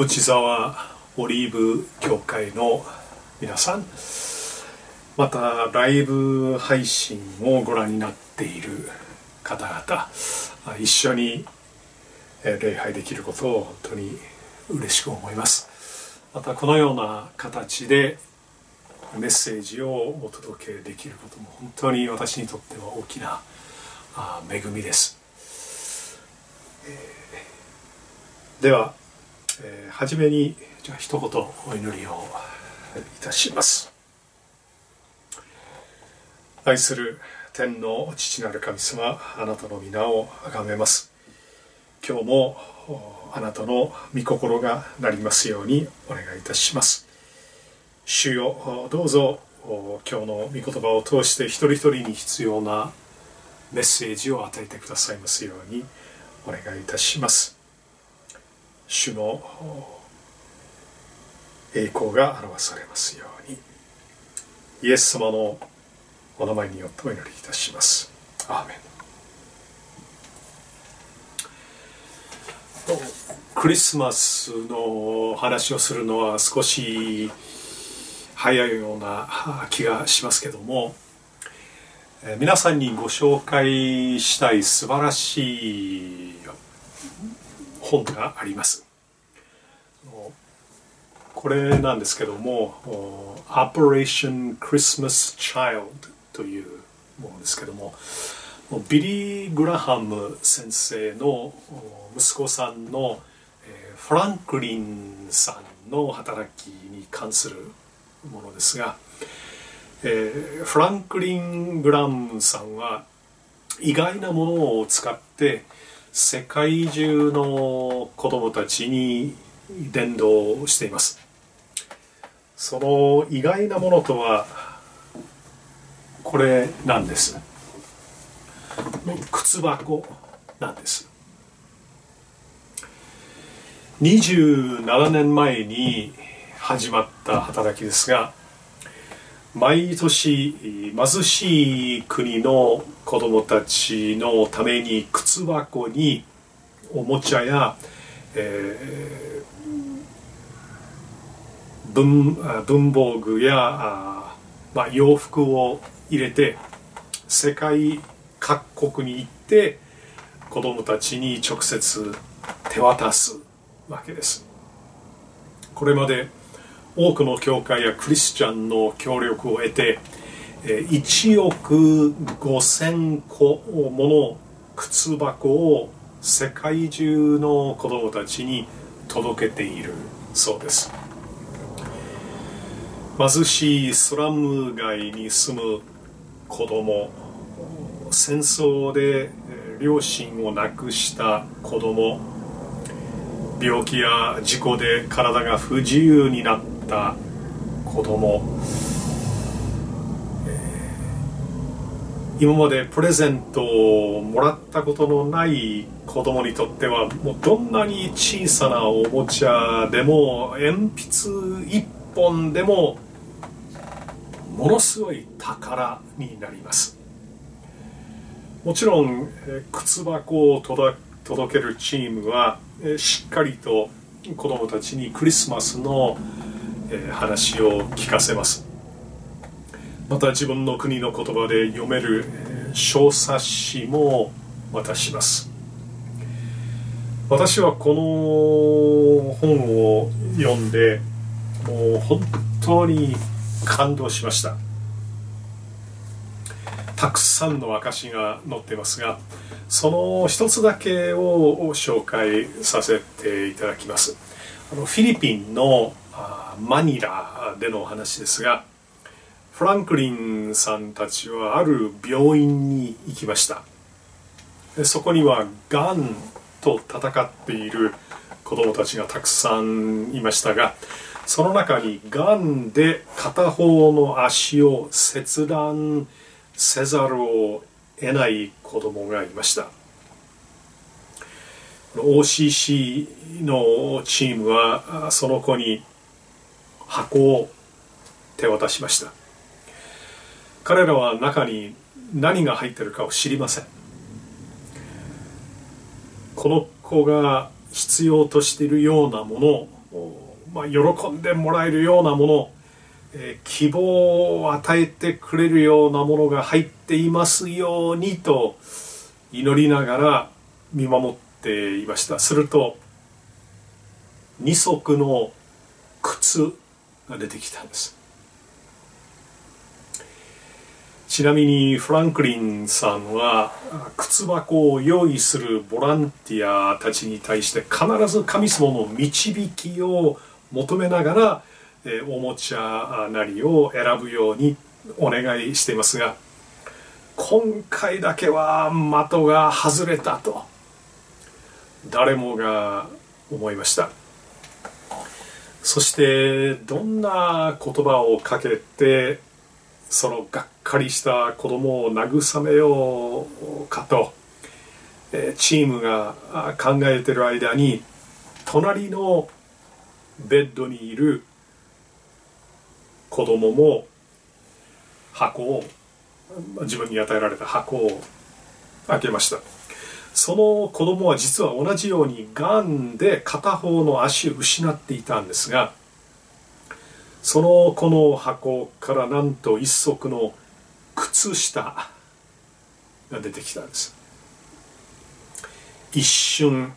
淵沢オリーブ協会の皆さんまたライブ配信をご覧になっている方々一緒に礼拝できることを本当に嬉しく思います。またこのような形でメッセージをお届けできることも本当に私にとっては大きな恵みです、では、えー、初めにじゃあ一言お祈りをいたします。愛する天の父なる神様あなたの皆を崇めます。今日もあなたの御心がなりますようにお願いいたします。主よどうぞ今日の御言葉を通して一人一人に必要なメッセージを与えてくださいますようにお願いいたします。主の栄光が表されますように。イエス様のお名前によってお祈りいたします。アーメン。クリスマスの話をするのは少し早いような気がしますけども皆さんにご紹介したい素晴らしい本があります。これなんですけども「Operation Christmas Child」というものですけどもビリー・グラハム先生の息子さんのフランクリンさんの働きに関するものですが、え、フランクリン・グラムさんは意外なものを使って世界中の子供たちに伝道しています。その意外なものとはこれなんです。靴箱なんです。27年前に始まった働きですが毎年貧しい国の子どもたちのために靴箱におもちゃや、えー、文文房具やあ、まあ、洋服を入れて世界各国に行って子どもたちに直接手渡すわけです。これまで多くの教会やクリスチャンの協力を得て1億5000個もの靴箱を世界中の子どもたちに届けているそうです。貧しいスラム街に住む子供戦争で両親を亡くした子供病気や事故で体が不自由になった子供、えー、今までプレゼントをもらったことのない子供にとってはもうどんなに小さなおもちゃでも鉛筆一本でもものすごい宝になります。もちろん靴箱を届けるチームはしっかりと子どもたちにクリスマスの話を聞かせます。また自分の国の言葉で読める小冊子も渡します。私はこの本を読んでもう本当に感動しました。たくさんの証が載ってますがその一つだけを紹介させていただきます。あのフィリピンのマニラでの話ですがフランクリンさんたちはある病院に行きました。そこにはがんと戦っている子供たちがたくさんいましたがその中にがんで片方の足を切断せざるを得ない子供がいました。OCC のチームはその子に箱を手渡しました。彼らは中に何が入ってるかを知りません。この子が必要としているようなものまあ、喜んでもらえるようなもの、えー、希望を与えてくれるようなものが入っていますようにと祈りながら見守っていました。すると二足の靴が出てきたんです。ちなみにフランクリンさんは靴箱を用意するボランティアたちに対して必ず神様の導きを求めながら、おもちゃなりを選ぶようにお願いしていますが今回だけは的が外れたと。誰もが思いました。そしてどんな言葉をかけてそのがっかりした子供を慰めようかとチームが考えている間に隣のベッドにいる子供も箱を自分に与えられた箱を開けました。その子供は実は同じようにがんで片方の足を失っていたんですがその子の箱からなんと一足の靴下が出てきたんです。一瞬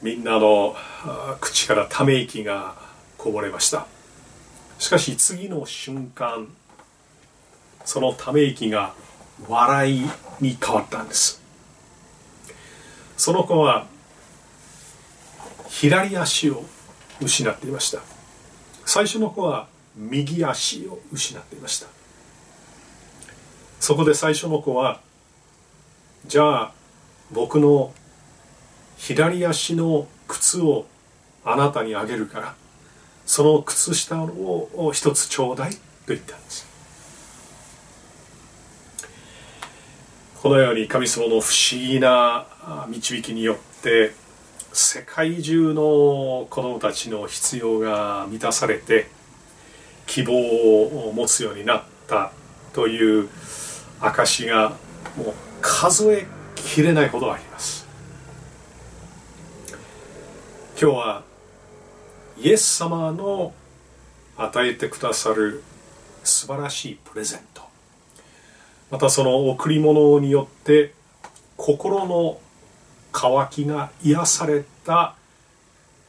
みんなの口からため息がこぼれました。しかし次の瞬間そのため息が笑いに変わったんです。その子は左足を失っていました。最初の子は右足を失っていました。そこで最初の子はじゃあ僕の左足の靴をあなたにあげるからその靴下を一つちょうだいと言ったんです。このように神様の不思議な導きによって世界中の子供たちの必要が満たされて希望を持つようになったという証しがもう数えきれないほどあります。今日はイエス様の与えてくださる素晴らしいプレゼント。またその贈り物によって心の渇きが癒された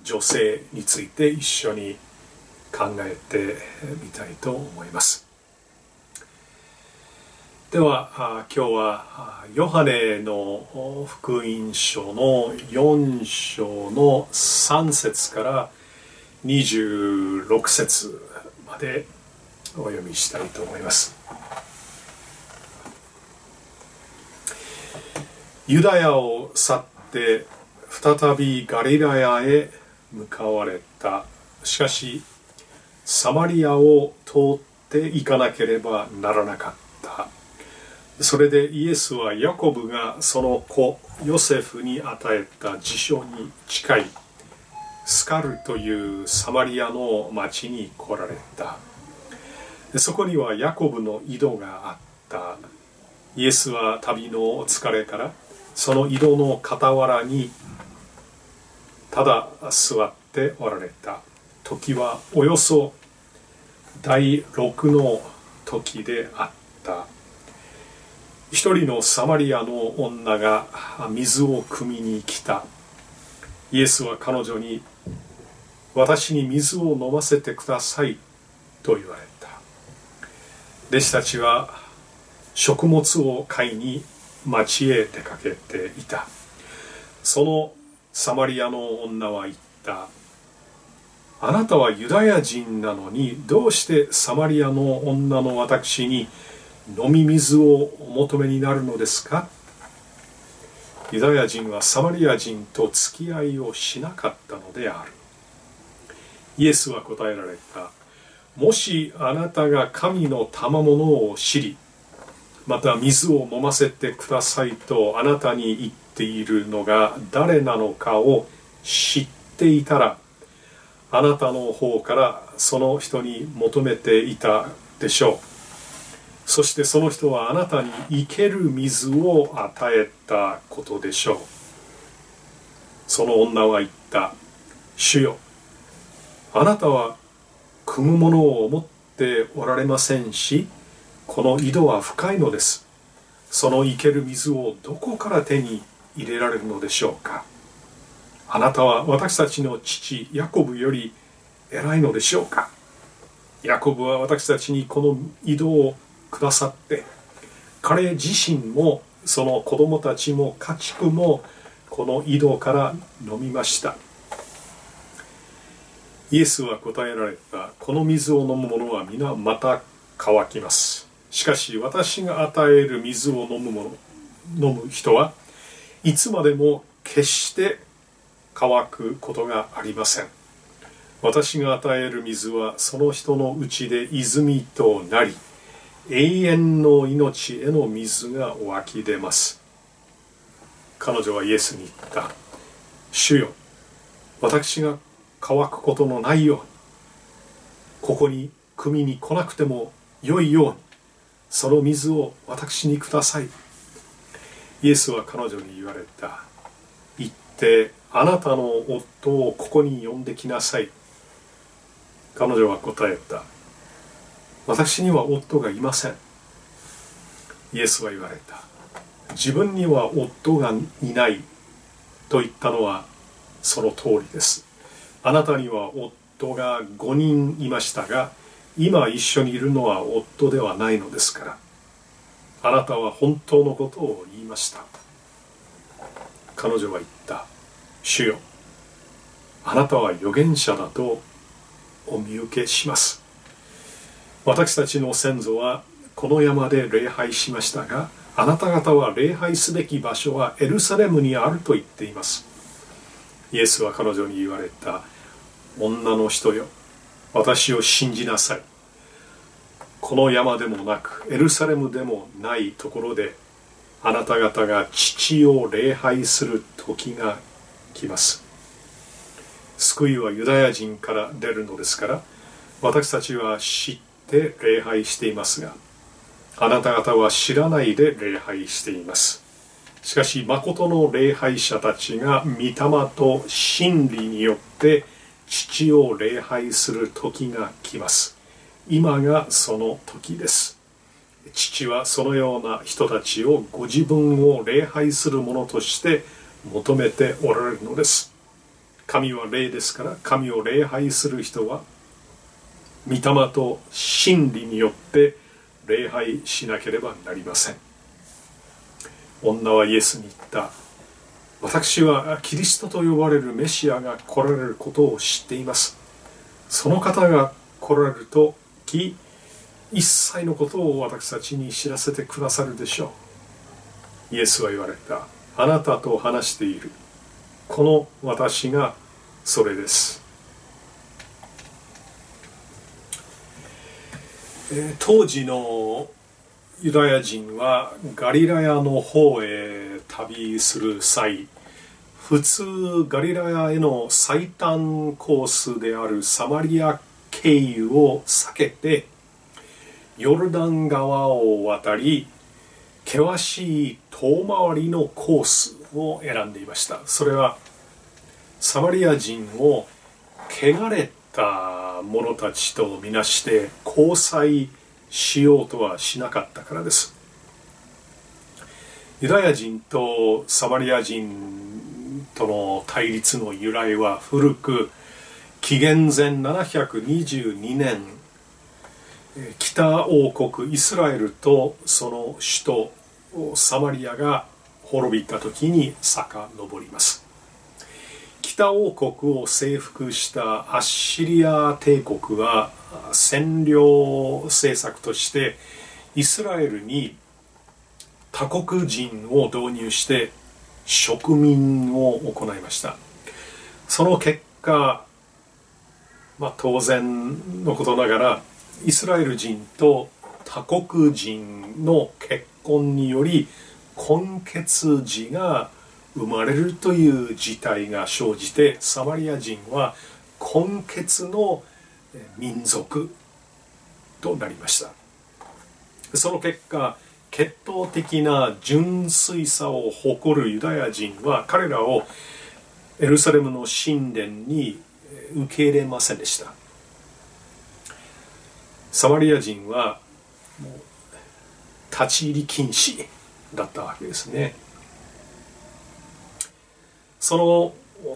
女性について一緒に考えてみたいと思います。では今日はヨハネの福音書の4章の3節から26節までお読みしたいと思います。ユダヤを去って再びガリラヤへ向かわれた。しかしサマリアを通って行かなければならなかった。それでイエスはヤコブがその子ヨセフに与えた辞書に近いスカルというサマリアの町に来られた。そこにはヤコブの井戸があった。イエスは旅の疲れからその井戸の傍らにただ座っておられた時はおよそ第6の時であった。一人のサマリアの女が水を汲みに来た。イエスは彼女に私に水を飲ませてくださいと言われた。弟子たちは食物を買いに町へ出かけていた。そのサマリアの女は言ったあなたはユダヤ人なのにどうしてサマリアの女の私に飲み水をお求めになるのですかユダヤ人はサマリア人と付き合いをしなかったのであるイエスは答えられたもしあなたが神の賜物を知りまた水を飲ませてくださいとあなたに言っているのが誰なのかを知っていたらあなたの方からその人に求めていたでしょう。そしてその人はあなたに生ける水を与えたことでしょう。その女は言った主よあなたは汲むものを思っておられませんしこの井戸は深いのです。その生ける水をどこから手に入れられるのでしょうか。あなたは私たちの父ヤコブより偉いのでしょうか。ヤコブは私たちにこの井戸をくださって彼自身もその子供たちも家畜もこの井戸から飲みました。イエスは答えられたこの水を飲む者は皆また乾きます。しかし私が与える水を飲む者飲む人はいつまでも決して乾くことがありません。私が与える水はその人のうちで泉となり永遠の命への水が湧き出ます。彼女はイエスに言った。主よ私が乾くことのないようにここに汲みに来なくてもよいようにその水を私にください。イエスは彼女に言われた。行ってあなたの夫をここに呼んできなさい。彼女は答えた。私には夫がいません。イエスは言われた。自分には夫がいない。と言ったのはその通りです。あなたには夫が5人いましたが今一緒にいるのは夫ではないのですからあなたは本当のことを言いました。彼女は言った。主よあなたは預言者だとお見受けします。私たちの先祖はこの山で礼拝しましたがあなた方は礼拝すべき場所はエルサレムにあると言っています。イエスは彼女に言われた。女の人よ私を信じなさい。この山でもなくエルサレムでもないところであなた方が父を礼拝する時が来ます。救いはユダヤ人から出るのですから私たちは知って礼拝していますがあなた方は知らないで礼拝しています。しかし誠の礼拝者たちが御霊と真理によって父を礼拝する時が来ます。今がその時です。父はそのような人たちをご自分を礼拝する者として求めておられるのです。神は霊ですから神を礼拝する人は御霊と真理によって礼拝しなければなりません。女はイエスに言った。私はキリストと呼ばれるメシアが来られることを知っています。その方が来られるとき一切のことを私たちに知らせてくださるでしょう。イエスは言われた。あなたと話している。この私がそれです。当時のユダヤ人はガリラヤの方へ旅する際普通ガリラヤへの最短コースであるサマリア経由を避けてヨルダン川を渡り険しい遠回りのコースを選んでいました。それはサマリア人を汚れた者たちとみなして交際しようとはしなかったからです。ユダヤ人とサマリア人との対立の由来は古く紀元前722年北王国イスラエルとその首都サマリアが滅びた時に遡ります。北王国を征服したアッシリア帝国は占領政策としてイスラエルに他国人を導入して植民を行いました。その結果まあ、当然のことながらイスラエル人と他国人の結婚により根血児が生まれるという事態が生じてサマリア人は根血の民族となりました。その結果血統的な純粋さを誇るユダヤ人は彼らをエルサレムの神殿に受け入れませんでした。サマリア人は立ち入り禁止だったわけですね。その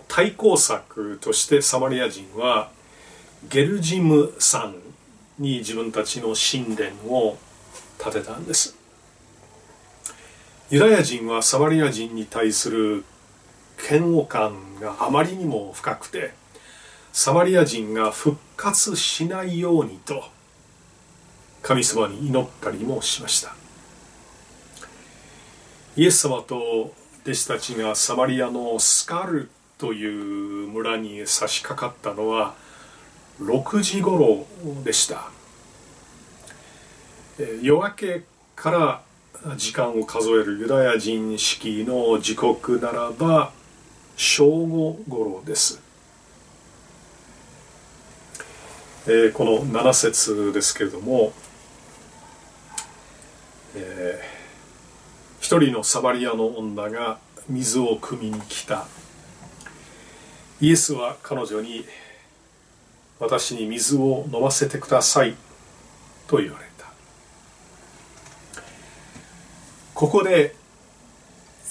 対抗策としてサマリア人はゲルジム山に自分たちの神殿を建てたんです。ユダヤ人はサマリア人に対する嫌悪感があまりにも深くてサマリア人が復活しないようにと神様に祈ったりもしました。イエス様と弟子たちがサマリアのスカルという村に差し掛かったのは6時頃でした。夜明けから時間を数えるユダヤ人式の時刻ならば正午頃です、この7節ですけれども、えー、一人のサマリアの女が水を汲みに来た。イエスは彼女に私に水を飲ませてくださいと言われた。ここで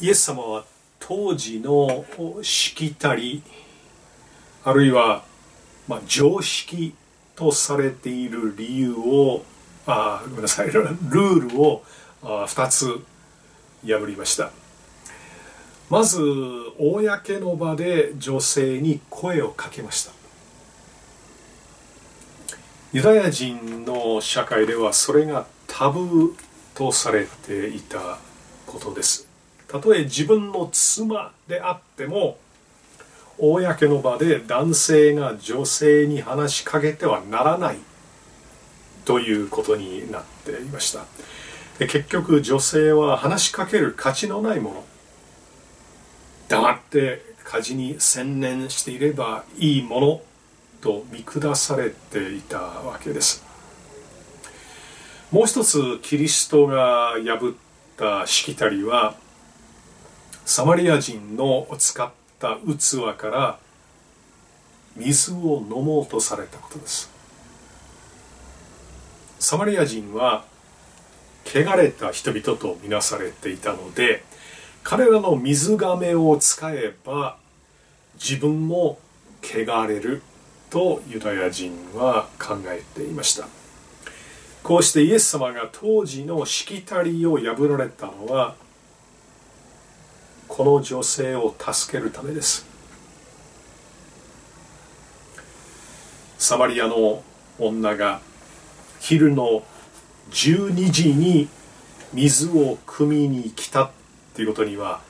イエス様は当時のしきたりあるいは、まあ、常識とされている理由をあごめんなさいルールをあ2つ破りました。まず公の場で女性に声をかけました。ユダヤ人の社会ではそれがタブーとされていたことです。たとえ自分の妻であっても公の場で男性が女性に話しかけてはならないということになっていました。で結局女性は話しかける価値のないもの。黙って家事に専念していればいいものと見下されていたわけです。もう一つキリストが破ったしきたりはサマリア人の使った器から水を飲もうとされたことです。サマリア人は汚れた人々とみなされていたので彼らの水がめを使えば自分も汚れるとユダヤ人は考えていました。こうしてイエス様が当時のしきたりを破られたのはこの女性を助けるためです。サマリアの女が昼の12時に水を汲みに来たということには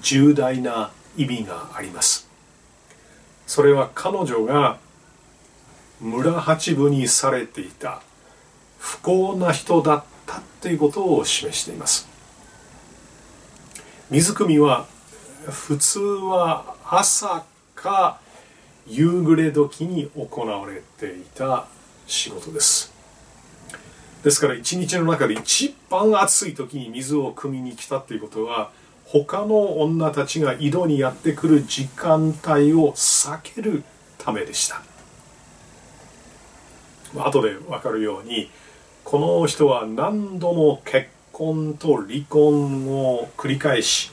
重大な意味があります。それは彼女が村八分にされていた不幸な人だったということを示しています。水汲みは普通は朝か夕暮れ時に行われていた仕事です。ですから一日の中で一番暑い時に水を汲みに来たということは他の女たちが井戸にやってくる時間帯を避けるためでした。後で分かるようにこの人は何度も結婚と離婚を繰り返し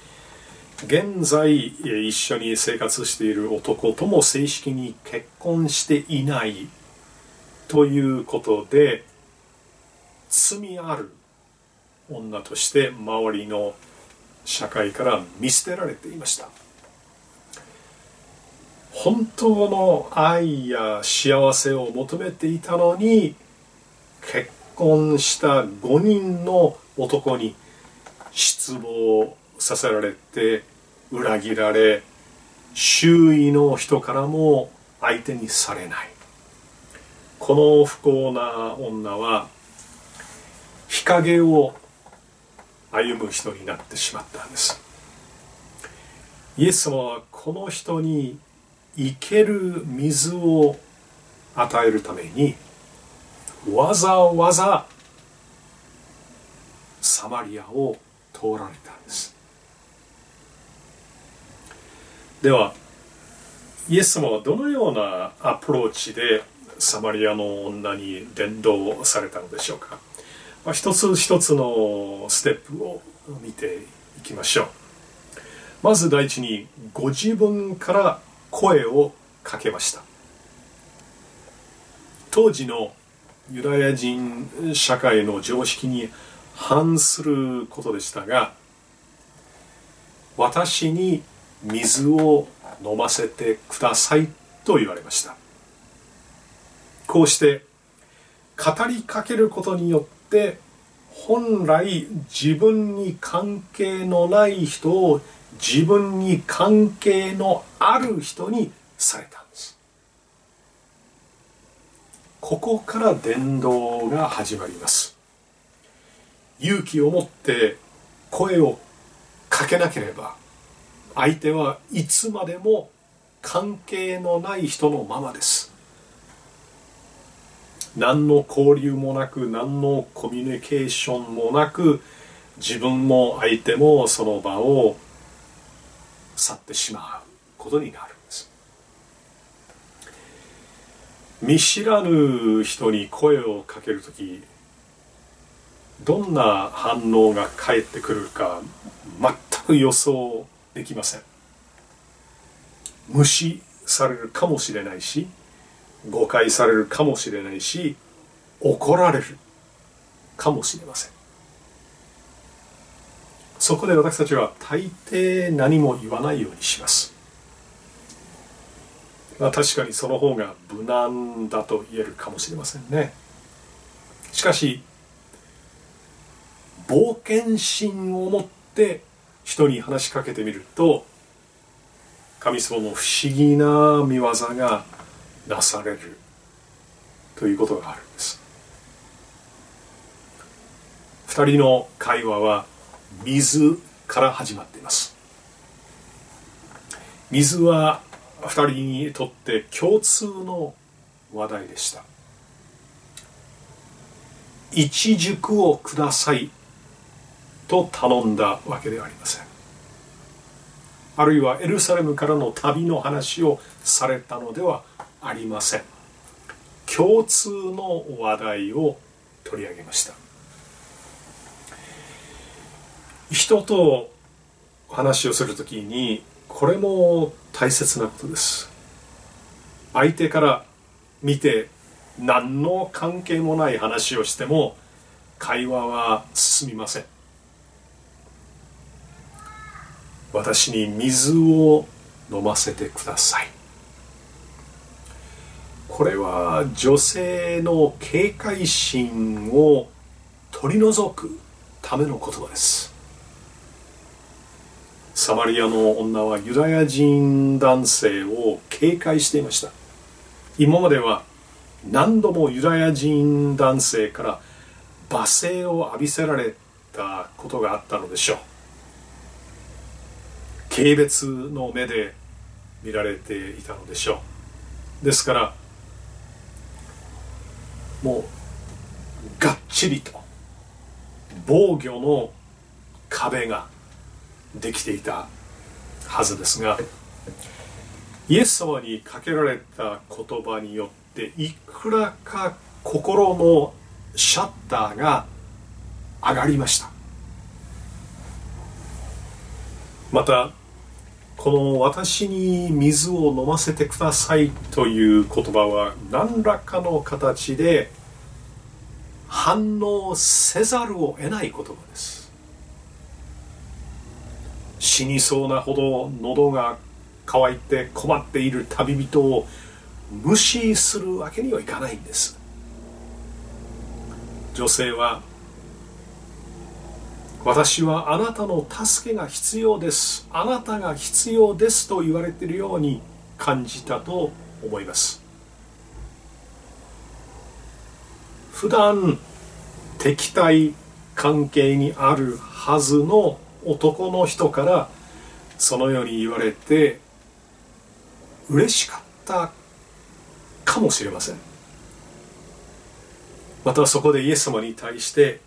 現在一緒に生活している男とも正式に結婚していないということで罪ある女として周りの社会から見捨てられていました。本当の愛や幸せを求めていたのに結婚した5人の男に失望させられて裏切られ周囲の人からも相手にされない。この不幸な女は日陰を歩む人になってしまったんです。イエス様はこの人に生ける水を与えるためにわざわざサマリアを通られたんです。ではイエス様はどのようなアプローチでサマリアの女に伝道されたのでしょうか、まあ、一つ一つのステップを見ていきましょう。まず第一にご自分から声をかけました。当時のユダヤ人社会の常識に反することでしたが私に水を飲ませてくださいと言われました。こうして語りかけることによってて本来自分に関係のない人を自分に関係のある人にされたんです。ここから伝道が始まります。勇気を持って声をかけなければ相手はいつまでも関係のない人のままです。何の交流もなく何のコミュニケーションもなく自分も相手もその場を去ってしまうことになるんです。見知らぬ人に声をかける時どんな反応が返ってくるか全く予想できません。無視されるかもしれないし誤解されるかもしれないし怒られるかもしれません。そこで私たちは大抵何も言わないようにします。まあ確かにその方が無難だと言えるかもしれませんね。しかし冒険心を持って人に話しかけてみると神様の不思議な見業がなされる。ということがあるんです。二人の会話は水から始まっています。水は二人にとって共通の話題でした。一熟をくださいと頼んだわけではありません。あるいはエルサレムからの旅の話をされたのではありません。共通の話題を取り上げました。人と話をするときにこれも大切なことです。相手から見て何の関係もない話をしても会話は進みません。私に水を飲ませてください。これは女性の警戒心を取り除くための言葉です。サマリアの女はユダヤ人男性を警戒していました。今までは何度もユダヤ人男性から罵声を浴びせられたことがあったのでしょう。軽蔑の目で見られていたのでしょう。ですからもうがっちりと防御の壁ができていたはずですがイエス様にかけられた言葉によっていくらか心のシャッターが上がりました。またこの「私に水を飲ませてください」という言葉は何らかの形で反応せざるを得ない言葉です。死にそうなほど喉が渇いて困っている旅人を無視するわけにはいかないんです。女性は私はあなたの助けが必要です。あなたが必要ですと言われているように感じたと思います。普段敵対関係にあるはずの男の人からそのように言われて嬉しかったかもしれません。またそこでイエス様に対して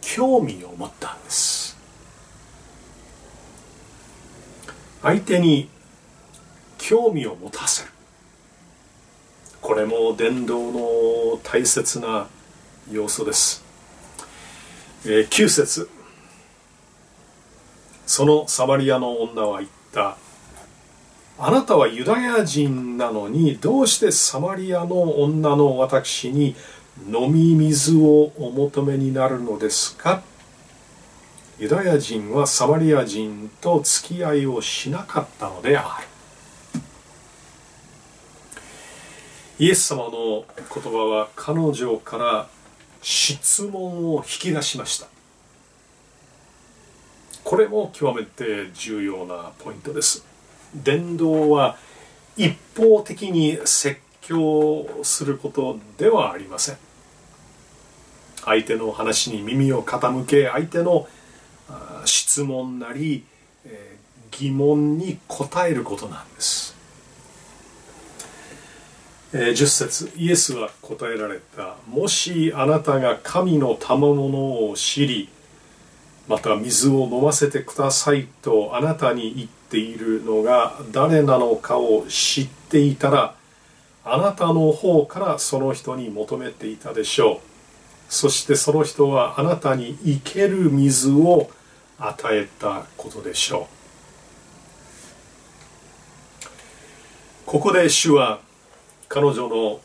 興味を持ったんです。相手に興味を持たせる。これも伝道の大切な要素です、えー、9節。そのサマリアの女は言った。あなたはユダヤ人なのにどうしてサマリアの女の私に飲み水をお求めになるのですか？ユダヤ人はサマリア人と付き合いをしなかったのである。イエス様の言葉は彼女から質問を引き出しました。これも極めて重要なポイントです。伝道は一方的に説教することではありません。相手の話に耳を傾け相手の質問なり疑問に答えることなんです。10節イエスは答えられた。もしあなたが神の賜物を知りまた水を飲ませてくださいとあなたに言っているのが誰なのかを知っていたらあなたの方からその人に求めていたでしょう。そしてその人はあなたに生ける水を与えたことでしょう。ここで主は彼女の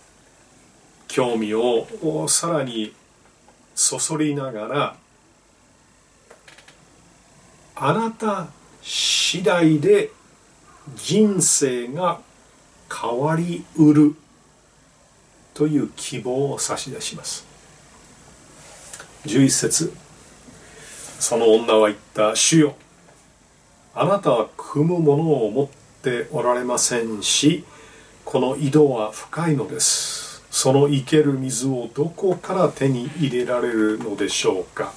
興味をさらにそそりながらあなた次第で人生が変わりうるという希望を差し出します。11節。その女は言った。主よあなたは汲むものを持っておられませんしこの井戸は深いのです。その生ける水をどこから手に入れられるのでしょうか。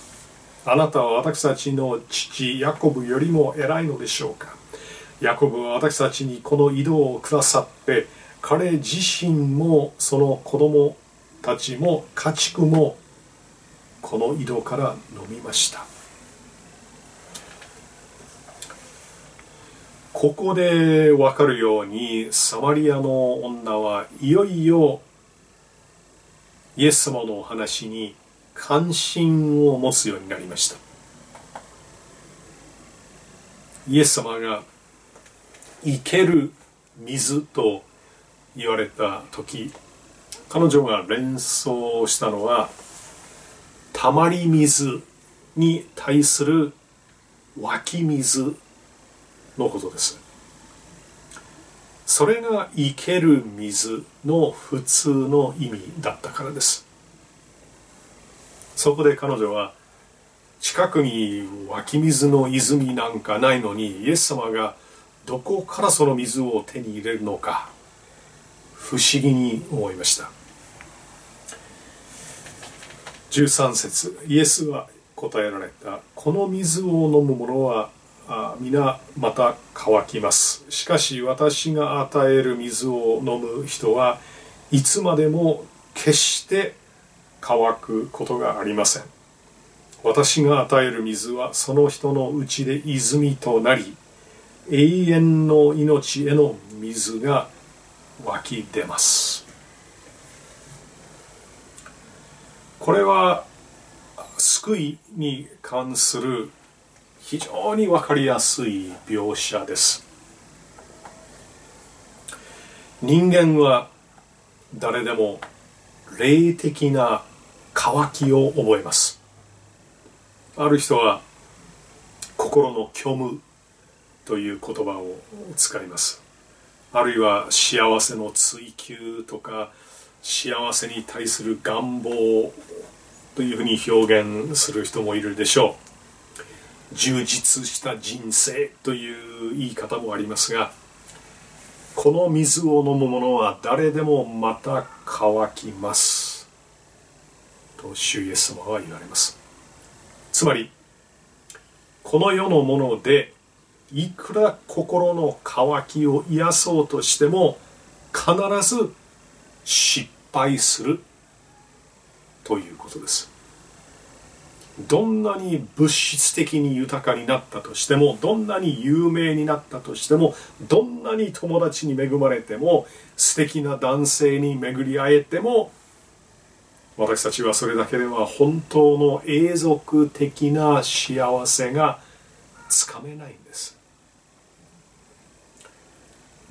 あなたは私たちの父ヤコブよりも偉いのでしょうか。ヤコブは私たちにこの井戸をくださって彼自身もその子供たちも家畜もこの井戸から飲みました。ここでわかるようにサマリアの女はいよいよイエス様のお話に関心を持つようになりました。イエス様が生ける水と言われた時彼女が連想したのはたまり水に対する湧き水のことです。それが生ける水の普通の意味だったからです。そこで彼女は近くに湧き水の泉なんかないのにイエス様がどこからその水を手に入れるのか不思議に思いました。13節イエスは答えられた。この水を飲む者は皆また乾きます。しかし私が与える水を飲む人はいつまでも決して乾くことがありません。私が与える水はその人のうちで泉となり永遠の命への水が湧き出ます。これは救いに関する非常に分かりやすい描写です。人間は誰でも霊的な渇きを覚えます。ある人は心の虚無という言葉を使います。あるいは幸せの追求とか幸せに対する願望というふうに表現する人もいるでしょう。充実した人生という言い方もありますがこの水を飲む者は誰でもまた乾きます。と主イエス様は言われます。つまりこの世のものでいくら心の渇きを癒そうとしても必ず失敗するということです。どんなに物質的に豊かになったとしてもどんなに有名になったとしてもどんなに友達に恵まれても素敵な男性に巡り会えても私たちはそれだけでは本当の永続的な幸せがつかめないんです。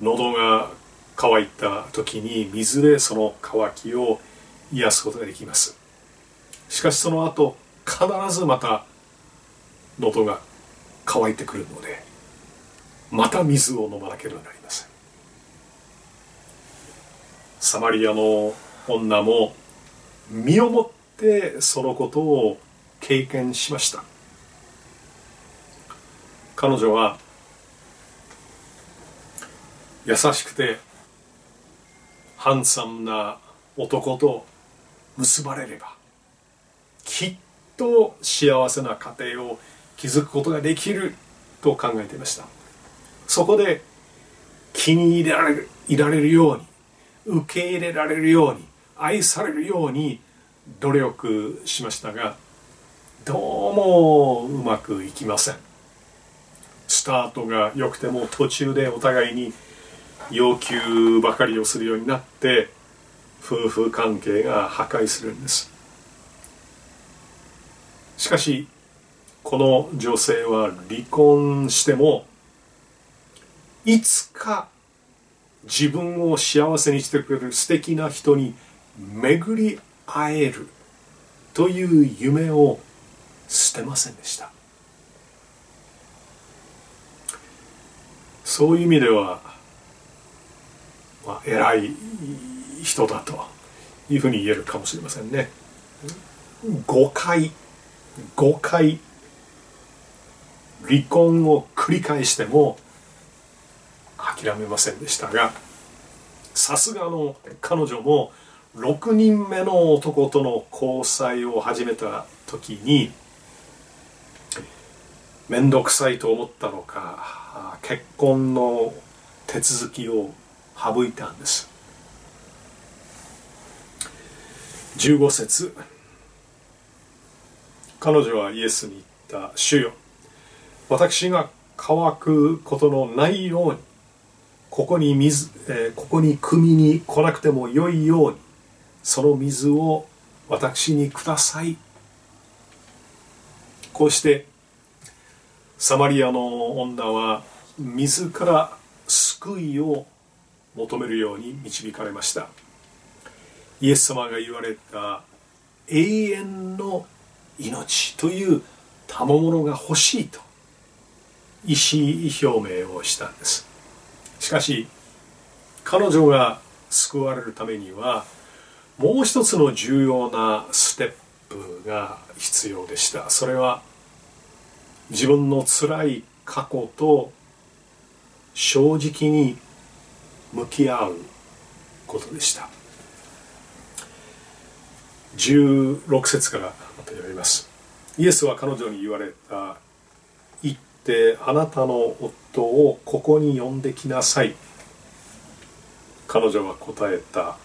喉が乾いた時に水でその乾きを癒すことができます。しかしその後必ずまた喉が乾いてくるのでまた水を飲まなければなりません。サマリアの女も身をもってそのことを経験しました。彼女は優しくてハンサムな男と結ばれればきっと幸せな家庭を築くことができると考えていました。そこで気に入られるいられるように受け入れられるように愛されるように努力しましたがどうもうまくいきません。スタートが良くても途中でお互いに要求ばかりをするようになって夫婦関係が破壊するんです。しかしこの女性は離婚してもいつか自分を幸せにしてくれる素敵な人に巡り会えるという夢を捨てませんでした。そういう意味では、まあ、偉い人だというふうに言えるかもしれませんね。誤解5回離婚を繰り返しても諦めませんでしたがさすがの彼女も6人目の男との交際を始めた時に面倒くさいと思ったのか結婚の手続きを省いたんです。15節。彼女はイエスに言った。主よ私が乾くことのないようにここに水、えー、ここに汲みに来なくてもよいようにその水を私にください。こうしてサマリアの女は水から救いを求めるように導かれました。イエス様が言われた永遠の命という賜物が欲しいと意思表明をしたんです。しかし彼女が救われるためにはもう一つの重要なステップが必要でした。それは自分の辛い過去と正直に向き合うことでした。16節からまた読みます。イエスは彼女に言われた。行ってあなたの夫をここに呼んできなさい。彼女は答えた。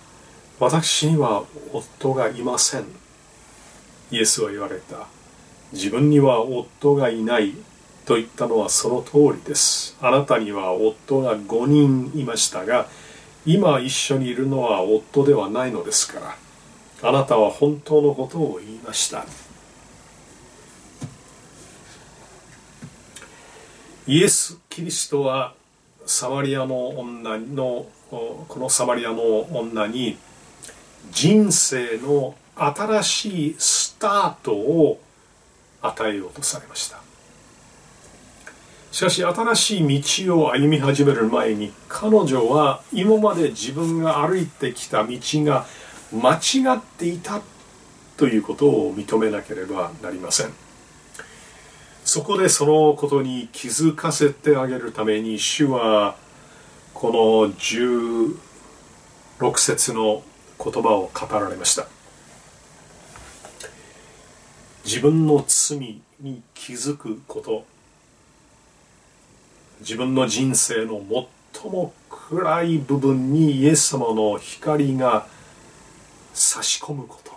私には夫がいません。イエスは言われた。自分には夫がいない。と言ったのはその通りです。あなたには夫が5人いましたが今一緒にいるのは夫ではないのですからあなたは本当のことを言いました。イエス・キリストはサマリアの女のこのサマリアの女に人生の新しいスタートを与えようとされました。しかし新しい道を歩み始める前に彼女は今まで自分が歩いてきた道が間違っていたということを認めなければなりません。そこでそのことに気づかせてあげるために主はこの16節の言葉を語られました。自分の罪に気づくこと。自分の人生の最も暗い部分にイエス様の光が差し込むこと。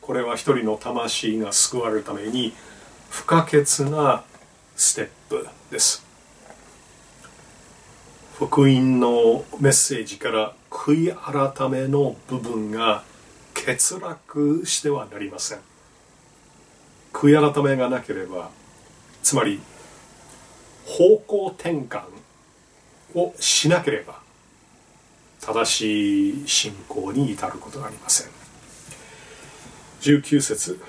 これは一人の魂が救われるために不可欠なステップです。福音のメッセージから悔い改めの部分が欠落してはなりません。悔い改めがなければつまり方向転換をしなければ正しい信仰に至ることがありません。19節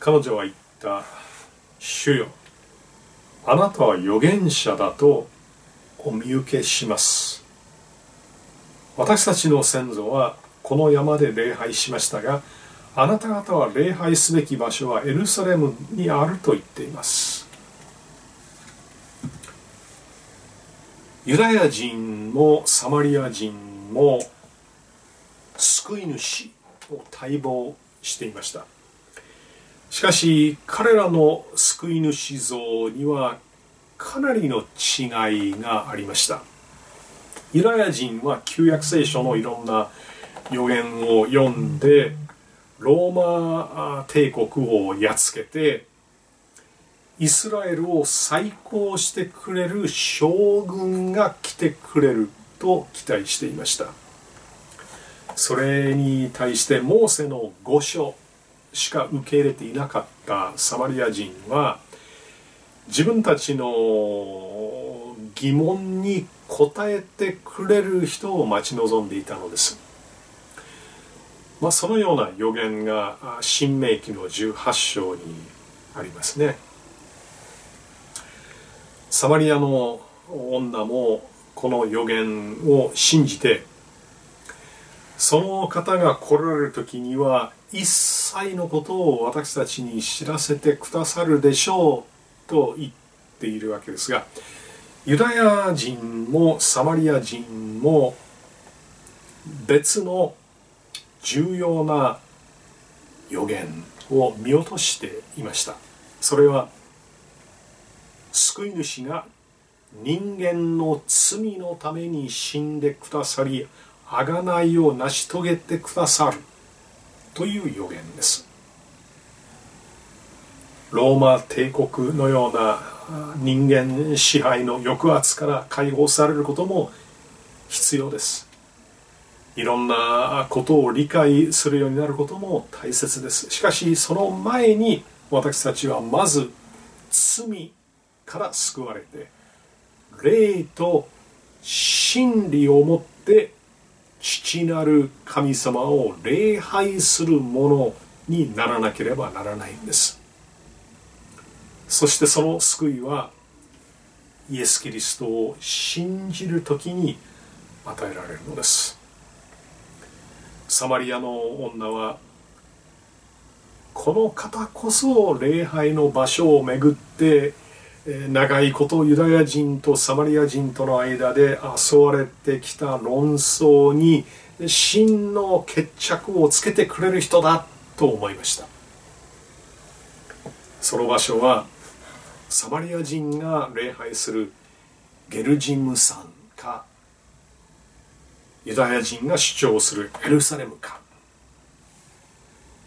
彼女は言った「主よあなたは預言者だとお見受けします」私たちの先祖はこの山で礼拝しましたがあなた方は礼拝すべき場所はエルサレムにあると言っています。ユダヤ人もサマリア人も救い主を待望していました。しかし彼らの救い主像にはかなりの違いがありました。ユダヤ人は旧約聖書のいろんな予言を読んでローマ帝国をやっつけてイスラエルを再興してくれる将軍が来てくれると期待していました。それに対してモーセの御書しか受け入れていなかったサマリア人は自分たちの疑問に答えてくれる人を待ち望んでいたのです。まあ、そのような予言が新明記の18章にありますね。サマリアの女もこの予言を信じてその方が来られる時には一切のことを私たちに知らせてくださるでしょうと言っているわけですがユダヤ人もサマリア人も別の重要な予言を見落としていました。それは救い主が人間の罪のために死んでくださり贖いを成し遂げてくださる。という予言です。ローマ帝国のような人間支配の抑圧から解放されることも必要です。いろんなことを理解するようになることも大切です。しかしその前に私たちはまず罪から救われて霊と真理をもって父なる神様を礼拝するものにならなければならないんです。そしてその救いはイエス・キリストを信じる時に与えられるのです。サマリアの女はこの方こそ礼拝の場所を巡って長いことユダヤ人とサマリア人との間で襲われてきた論争に真の決着をつけてくれる人だと思いました。その場所はサマリア人が礼拝するゲルジム山かユダヤ人が主張するエルサレムか。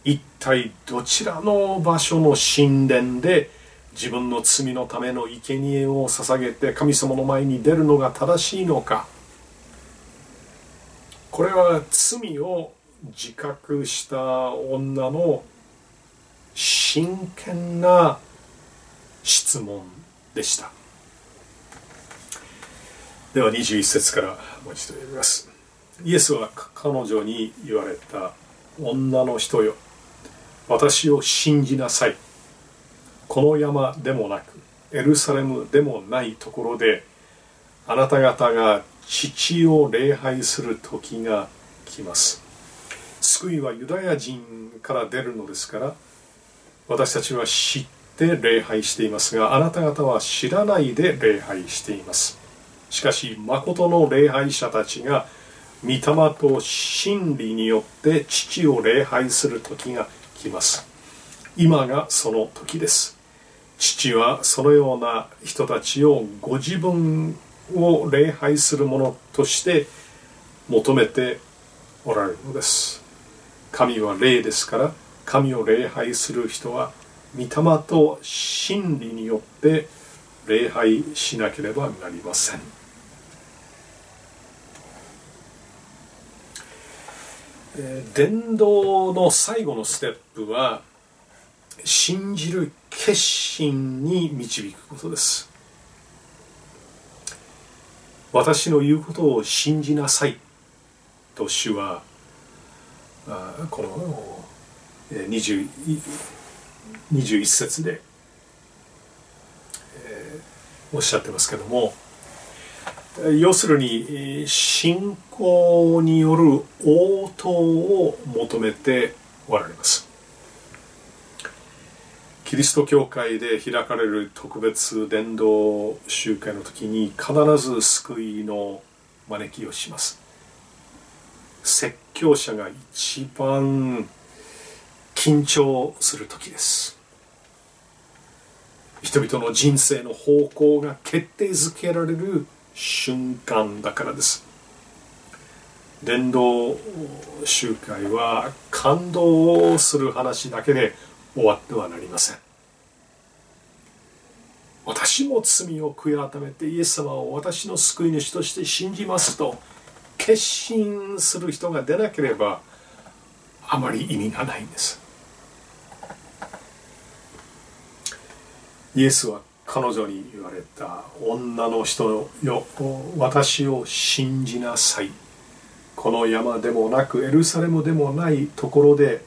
一体どちらの場所の神殿で自分の罪のための生贄を捧げて神様の前に出るのが正しいのか。これは罪を自覚した女の真剣な質問でした。では21節からもう一度読みます。イエスは彼女に言われた女の人よ。私を信じなさい。この山でもなくエルサレムでもないところであなた方が父を礼拝する時が来ます。救いはユダヤ人から出るのですから私たちは知って礼拝していますがあなた方は知らないで礼拝しています。しかし誠の礼拝者たちが御霊と真理によって父を礼拝する時が来ます。今がその時です。父はそのような人たちをご自分を礼拝するものとして求めておられるのです。神は霊ですから神を礼拝する人は御霊と真理によって礼拝しなければなりません。伝道の最後のステップは信じる決心に導くことです。私の言うことを信じなさい。と主はこの21節で、おっしゃってますけども要するに信仰による応答を求めておられます。キリスト教会で開かれる特別伝道集会の時に必ず救いの招きをします。説教者が一番緊張する時です。人々の人生の方向が決定づけられる瞬間だからです。伝道集会は感動をする話だけで終わってはなりません。私も罪を悔い改めてイエス様を私の救い主として信じますと決心する人が出なければあまり意味がないんです。イエスは彼女に言われた女の人よ私を信じなさい。この山でもなくエルサレムでもないところで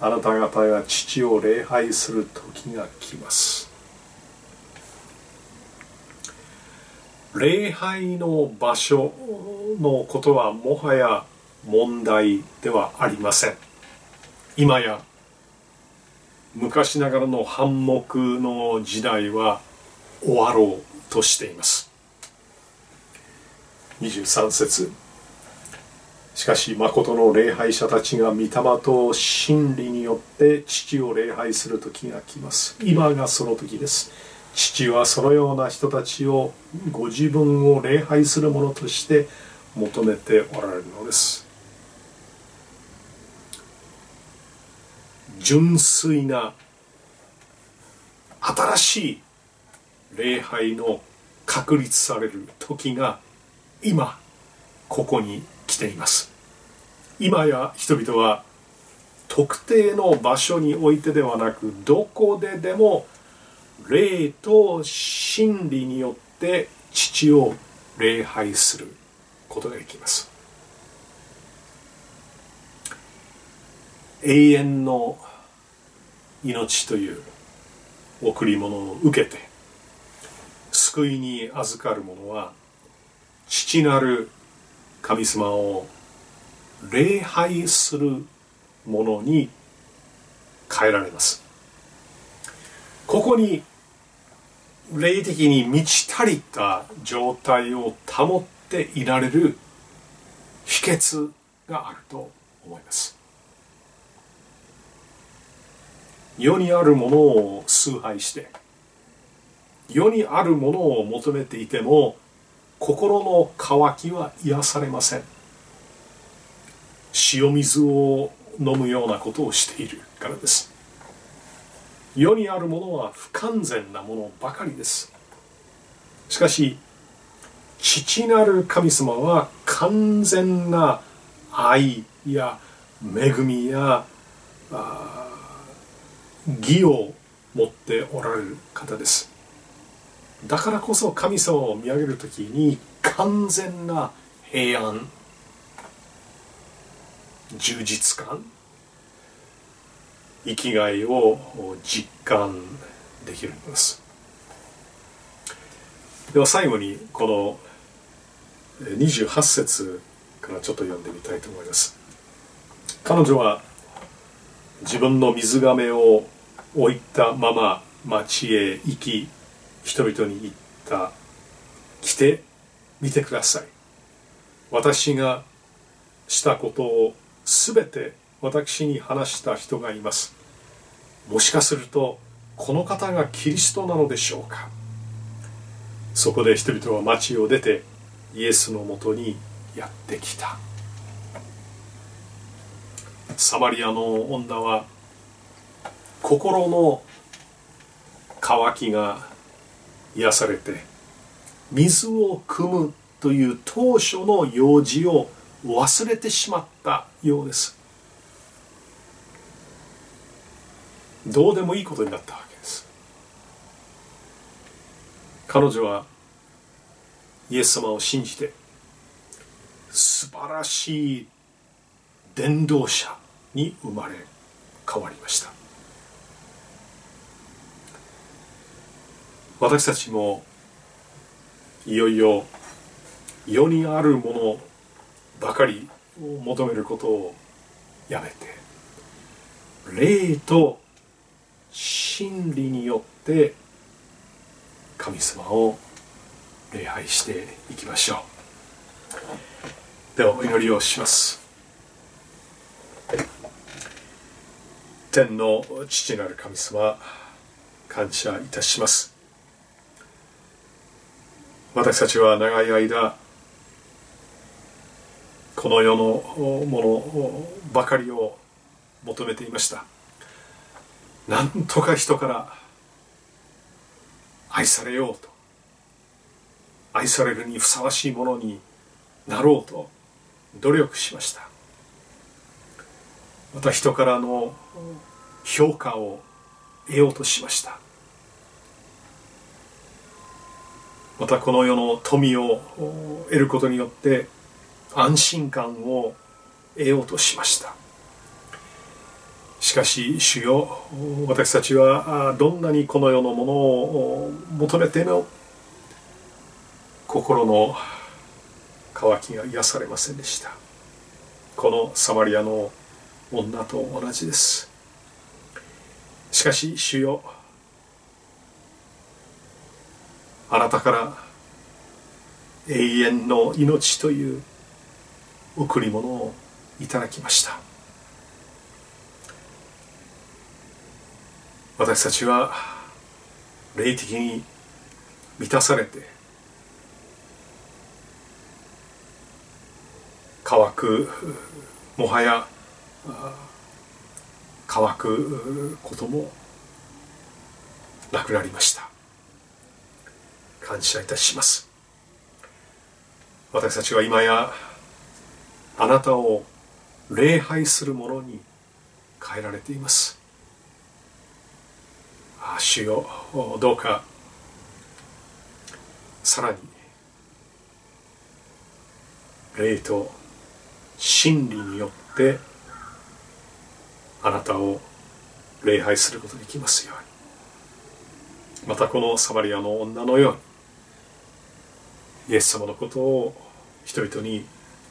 あなた方が父を礼拝する時が来ます。礼拝の場所のことはもはや問題ではありません。今や昔ながらの反目の時代は終わろうとしています。23節。しかし誠の礼拝者たちが御霊と真理によって父を礼拝する時が来ます。今がその時です。父はそのような人たちをご自分を礼拝する者として求めておられるのです。純粋な新しい礼拝の確立される時が今ここに来ています。今や人々は特定の場所においてではなくどこででも霊と真理によって父を礼拝することができます。永遠の命という贈り物を受けて救いに預かる者は父なる神様を礼拝する者に変えられます。ここに霊的に満ち足りた状態を保っていられる秘訣があると思います。世にあるものを崇拝して世にあるものを求めていても心の渇きは癒されません。塩水を飲むようなことをしているからです。世にあるものは不完全なものばかりです。しかし父なる神様は完全な愛や恵みや義を持っておられる方です。だからこそ神様を見上げる時に完全な平安充実感生きがいを実感できるんです。では最後にこの28節からちょっと読んでみたいと思います。彼女は自分の水がめを置いたまま町へ行き人々に言った来てみてください。私がしたことを全て私に話した人がいます。もしかするとこの方がキリストなのでしょうか。そこで人々は町を出てイエスのもとにやってきた。サマリアの女は心の渇きが癒されて水を汲むという当初の用事を忘れてしまったようです。どうでもいいことになったわけです。彼女はイエス様を信じて素晴らしい伝道者に生まれ変わりました。私たちもいよいよ世にあるものばかりを求めることをやめて霊と真理によって神様を礼拝していきましょう。ではお祈りをします。天の父なる神様感謝いたします。私たちは長い間この世のものばかりを求めていました。なんとか人から愛されようと。愛されるにふさわしいものになろうと。努力しました。また人からの評価を得ようとしました。またこの世の富を得ることによって安心感を得ようとしました。しかし主よ私たちはどんなにこの世のものを求めても心の渇きが癒されませんでした。このサマリアの女と同じです。しかし主よあなたから永遠の命という贈り物をいただきました。私たちは霊的に満たされて乾くもはや乾くこともなくなりました。感謝いたします。私たちは今やあなたを礼拝するものに変えられています。あ主よどうかさらに霊と真理によってあなたを礼拝することができますように。またこのサマリアの女のようにイエス様のことを人々に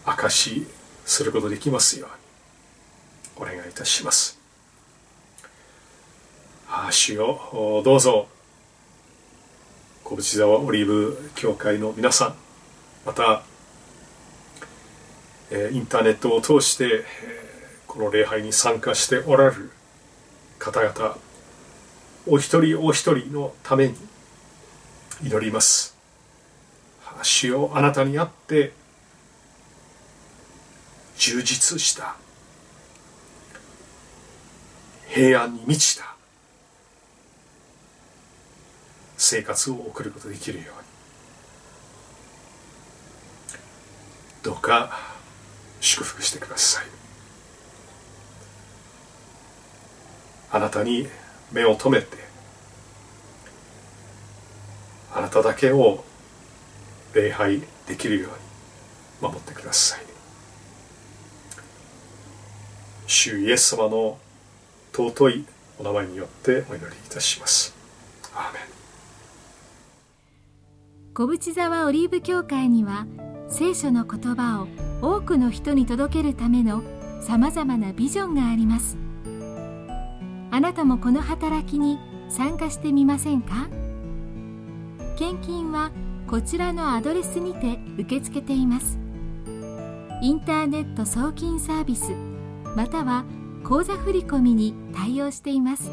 証しすることできますようにお願いいたします。ああ主よどうぞ。小淵沢オリーブ教会の皆さんまたインターネットを通してこの礼拝に参加しておられる方々お一人お一人のために祈ります。主よあなたにあって充実した。平安に満ちた。生活を送ることができるように。どうか祝福してください。あなたに目を留めてあなただけを礼拝できるように守ってください。主イエス様の尊いお名前によってお祈りいたします。アーメン。小淵沢オリーブ教会には聖書の言葉を多くの人に届けるためのさまざまなビジョンがあります。あなたもこの働きに参加してみませんか？献金はこちらのアドレスにて受け付けています。インターネット送金サービスまたは口座振込に対応しています。